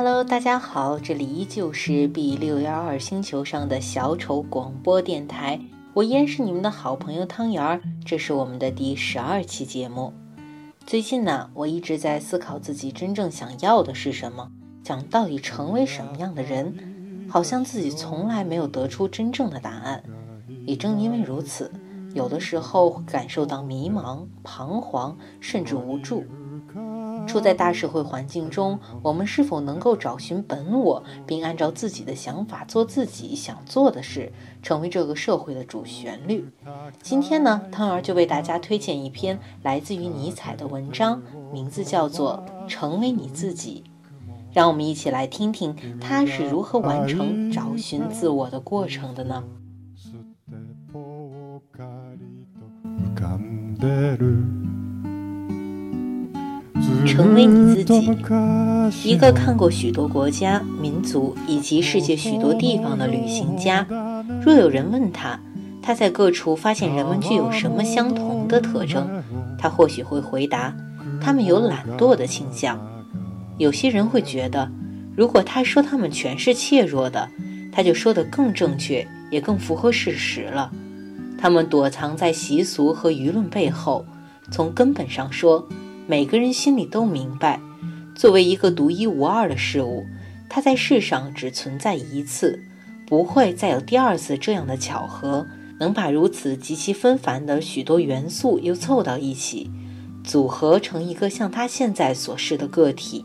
Hello，大家好，这里依旧是 B 六幺二星球上的小丑广播电台，我依然是你们的好朋友汤圆儿，这是我们的第十二期节目。最近呢，我一直在思考自己真正想要的是什么，想到底成为什么样的人，好像自己从来没有得出真正的答案。也正因为如此，有的时候会感受到迷茫、彷徨，甚至无助。处在大社会环境中，我们是否能够找寻本我，并按照自己的想法做自己想做的事，成为这个社会的主旋律？今天呢，汤儿就为大家推荐一篇来自于尼采的文章，名字叫做《成为你自己》。让我们一起来听听他是如何完成找寻自我的过程的呢？成为你自己，一个看过许多国家、民族以及世界许多地方的旅行家。若有人问他，他在各处发现人们具有什么相同的特征，他或许会回答：他们有懒惰的倾向。有些人会觉得，如果他说他们全是怯弱的，他就说得更正确，也更符合事实了。他们躲藏在习俗和舆论背后，从根本上说。每个人心里都明白，作为一个独一无二的事物，它在世上只存在一次，不会再有第二次这样的巧合，能把如此极其纷繁的许多元素又凑到一起，组合成一个像他现在所示的个体。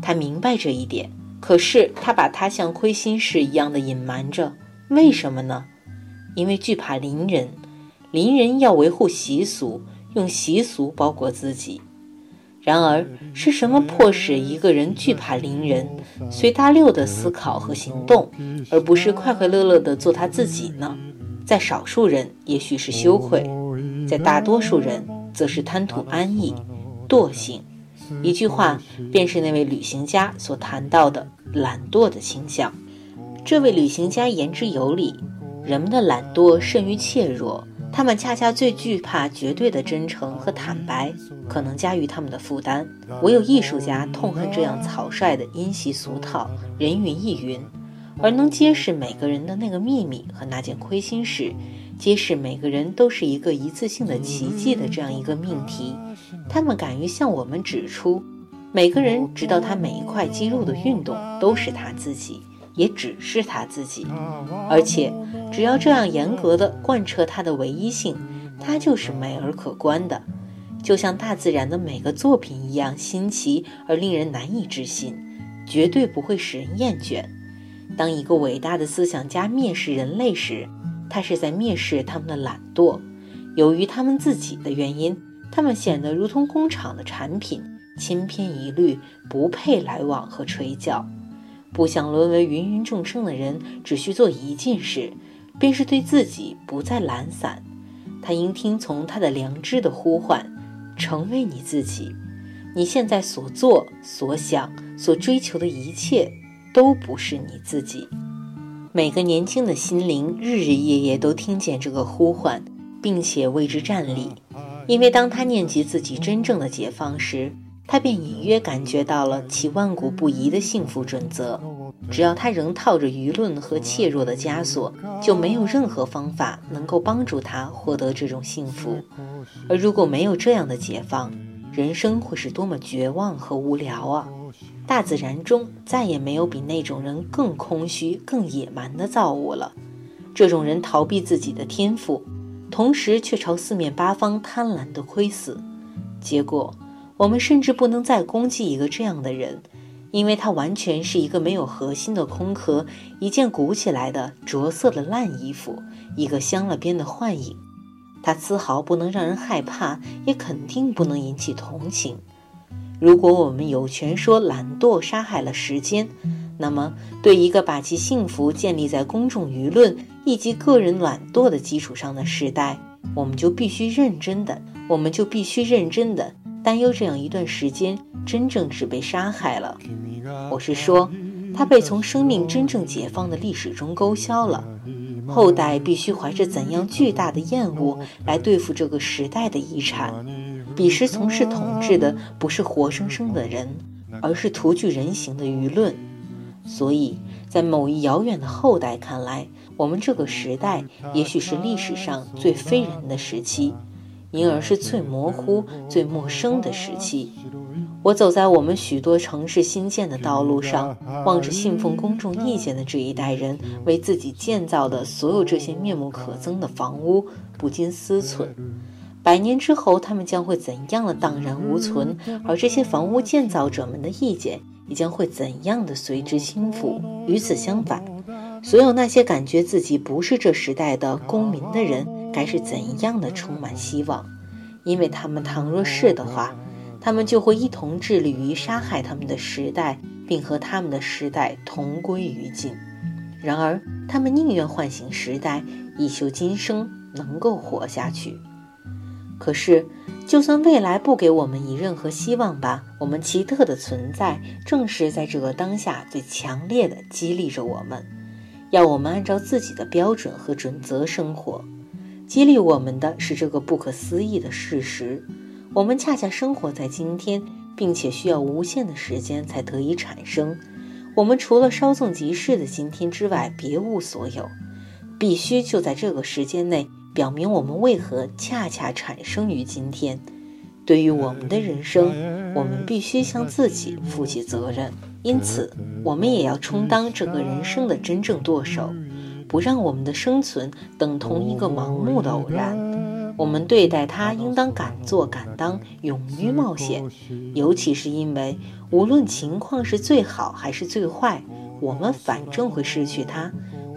他明白这一点，可是他把它像亏心事一样的隐瞒着。为什么呢？因为惧怕邻人，邻人要维护习俗，用习俗包裹自己。然而，是什么迫使一个人惧怕邻人，随大溜的思考和行动，而不是快快乐乐地做他自己呢？在少数人，也许是羞愧；在大多数人，则是贪图安逸、惰性。一句话，便是那位旅行家所谈到的懒惰的倾向。这位旅行家言之有理，人们的懒惰甚于怯弱。他们恰恰最惧怕绝对的真诚和坦白，可能加于他们的负担。唯有艺术家痛恨这样草率的因袭俗套、人云亦云，而能揭示每个人的那个秘密和那件亏心事，揭示每个人都是一个一次性的奇迹的这样一个命题。他们敢于向我们指出，每个人直到他每一块肌肉的运动都是他自己。也只是他自己，而且只要这样严格的贯彻他的唯一性，他就是美而可观的，就像大自然的每个作品一样新奇而令人难以置信，绝对不会使人厌倦。当一个伟大的思想家蔑视人类时，他是在蔑视他们的懒惰。由于他们自己的原因，他们显得如同工厂的产品，千篇一律，不配来往和垂钓。不想沦为芸芸众生的人，只需做一件事，便是对自己不再懒散。他应听从他的良知的呼唤，成为你自己。你现在所做、所想、所追求的一切，都不是你自己。每个年轻的心灵，日日夜夜都听见这个呼唤，并且为之站立，因为当他念及自己真正的解放时。他便隐约感觉到了其万古不移的幸福准则。只要他仍套着舆论和怯弱的枷锁，就没有任何方法能够帮助他获得这种幸福。而如果没有这样的解放，人生会是多么绝望和无聊啊！大自然中再也没有比那种人更空虚、更野蛮的造物了。这种人逃避自己的天赋，同时却朝四面八方贪婪地窥死，结果。我们甚至不能再攻击一个这样的人，因为他完全是一个没有核心的空壳，一件鼓起来的着色的烂衣服，一个镶了边的幻影。他丝毫不能让人害怕，也肯定不能引起同情。如果我们有权说懒惰杀害了时间，那么对一个把其幸福建立在公众舆论以及个人懒惰的基础上的时代，我们就必须认真的，我们就必须认真的。担忧这样一段时间，真正是被杀害了。我是说，他被从生命真正解放的历史中勾销了。后代必须怀着怎样巨大的厌恶来对付这个时代的遗产？彼时从事统治的不是活生生的人，而是徒具人形的舆论。所以在某一遥远的后代看来，我们这个时代也许是历史上最非人的时期，因而是最模糊、最陌生的时期。我走在我们许多城市新建的道路上，望着信奉公众意见的这一代人为自己建造的所有这些面目可憎的房屋，不禁思忖：百年之后，他们将会怎样的荡然无存？而这些房屋建造者们的意见，也将会怎样的随之倾覆？与此相反，所有那些感觉自己不是这时代的公民的人，该是怎样的充满希望？因为他们倘若是的话。他们就会一同致力于杀害他们的时代，并和他们的时代同归于尽。然而，他们宁愿唤醒时代，以求今生能够活下去。可是，就算未来不给我们以任何希望吧，我们奇特的存在正是在这个当下最强烈的激励着我们，要我们按照自己的标准和准则生活。激励我们的是这个不可思议的事实。我们恰恰生活在今天，并且需要无限的时间才得以产生。我们除了稍纵即逝的今天之外，别无所有。必须就在这个时间内表明我们为何恰恰产生于今天。对于我们的人生，我们必须向自己负起责任。因此，我们也要充当这个人生的真正舵手，不让我们的生存等同一个盲目的偶然。我们对待它，应当敢做敢当，勇于冒险。尤其是因为，无论情况是最好还是最坏，我们反正会失去它。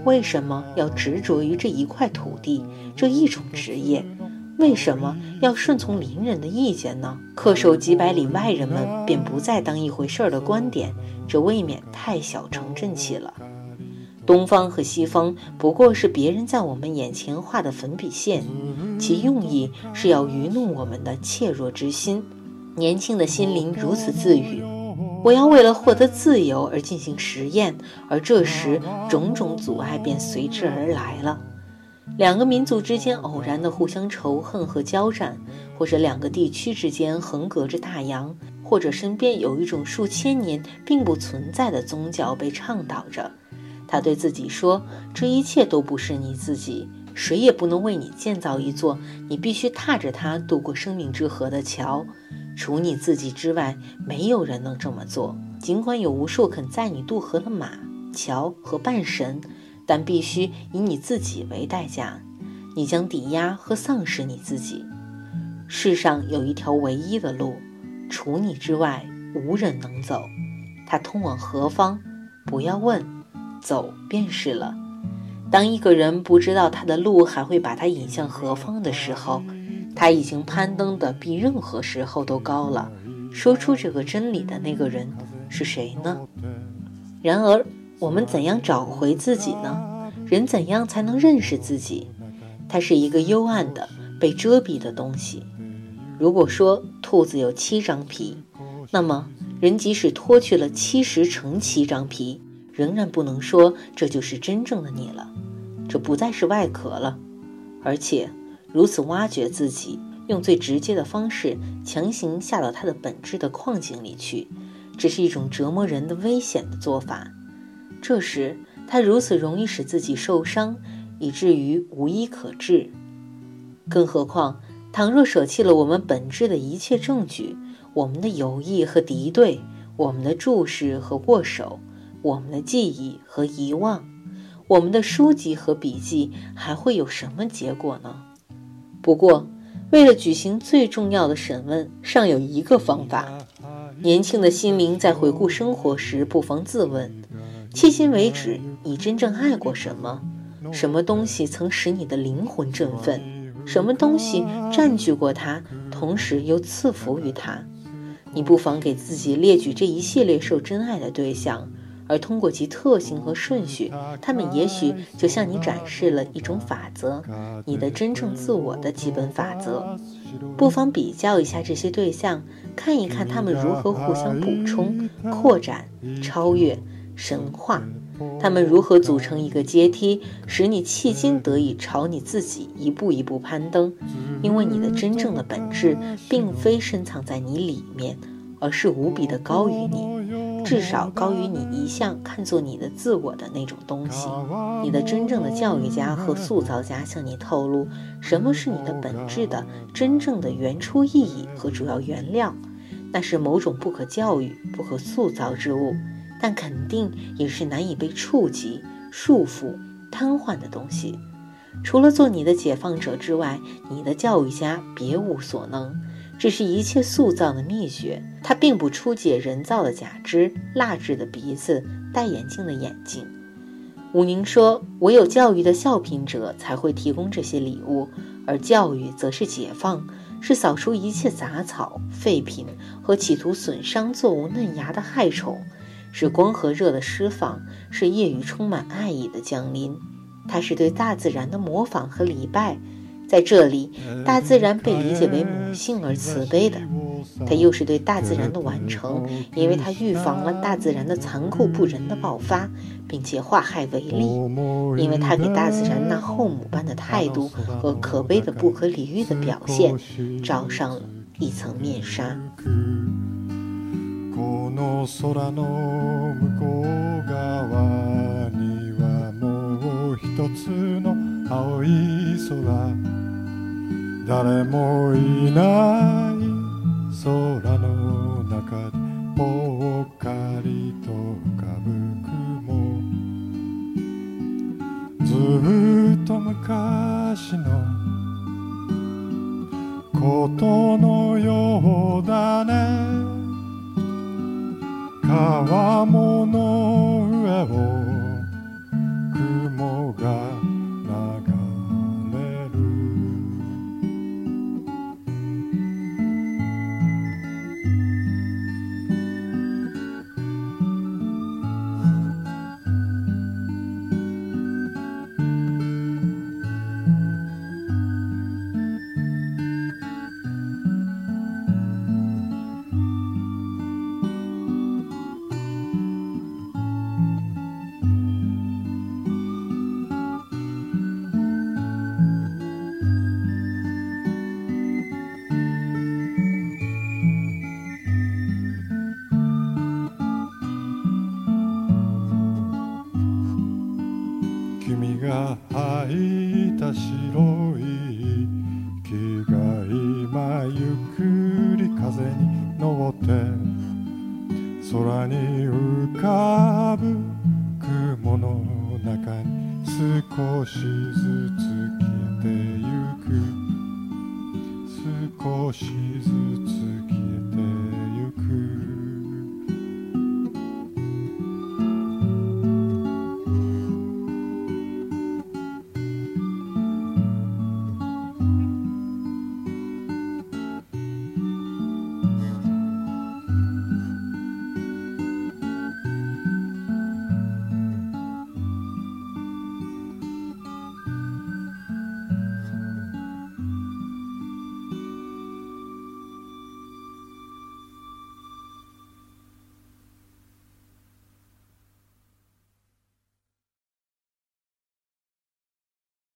为什么要执着于这一块土地，这一种职业？为什么要顺从邻人的意见呢？恪守几百里外人们便不再当一回事儿的观点，这未免太小城镇气了。东方和西方不过是别人在我们眼前画的粉笔线，其用意是要愚弄我们的怯弱之心。年轻的心灵如此自语：“我要为了获得自由而进行实验。”而这时，种种阻碍便随之而来了。两个民族之间偶然的互相仇恨和交战，或者两个地区之间横隔着大洋，或者身边有一种数千年并不存在的宗教被倡导着。他对自己说：“这一切都不是你自己，谁也不能为你建造一座你必须踏着它渡过生命之河的桥。除你自己之外，没有人能这么做。尽管有无数肯载你渡河的马、桥和半神，但必须以你自己为代价。你将抵押和丧失你自己。世上有一条唯一的路，除你之外，无人能走。它通往何方？不要问。”走便是了。当一个人不知道他的路还会把他引向何方的时候，他已经攀登的比任何时候都高了。说出这个真理的那个人是谁呢？然而，我们怎样找回自己呢？人怎样才能认识自己？它是一个幽暗的、被遮蔽的东西。如果说兔子有七张皮，那么人即使脱去了七十乘七张皮。仍然不能说这就是真正的你了，这不再是外壳了，而且如此挖掘自己，用最直接的方式强行下到他的本质的矿井里去，这是一种折磨人的危险的做法。这时他如此容易使自己受伤，以至于无医可治。更何况，倘若舍弃了我们本质的一切证据，我们的友谊和敌对，我们的注视和握手。我们的记忆和遗忘，我们的书籍和笔记，还会有什么结果呢？不过，为了举行最重要的审问，尚有一个方法。年轻的心灵在回顾生活时，不妨自问：迄今为止，你真正爱过什么？什么东西曾使你的灵魂振奋？什么东西占据过它，同时又赐福于它？你不妨给自己列举这一系列受真爱的对象。而通过其特性和顺序，他们也许就向你展示了一种法则，你的真正自我的基本法则。不妨比较一下这些对象，看一看他们如何互相补充、扩展、超越、神话，他们如何组成一个阶梯，使你迄今得以朝你自己一步一步攀登。因为你的真正的本质并非深藏在你里面，而是无比的高于你。至少高于你一向看作你的自我的那种东西。你的真正的教育家和塑造家向你透露什么是你的本质的真正的原初意义和主要原料，那是某种不可教育、不可塑造之物，但肯定也是难以被触及、束缚、瘫痪的东西。除了做你的解放者之外，你的教育家别无所能。这是一切塑造的秘诀。它并不出解人造的假肢、蜡制的鼻子、戴眼镜的眼睛。武宁说：“唯有教育的效品者才会提供这些礼物，而教育则是解放，是扫除一切杂草、废品和企图损伤作物嫩芽的害虫，是光和热的释放，是夜雨充满爱意的降临。它是对大自然的模仿和礼拜。”在这里，大自然被理解为母性而慈悲的，它又是对大自然的完成，因为它预防了大自然的残酷不仁的爆发，并且化害为利，因为它给大自然那后母般的态度和可悲的不可理喻的表现罩上了一层面纱。誰もいない空のに浮かぶ雲の中に少しずつ消えてゆく。少しずつ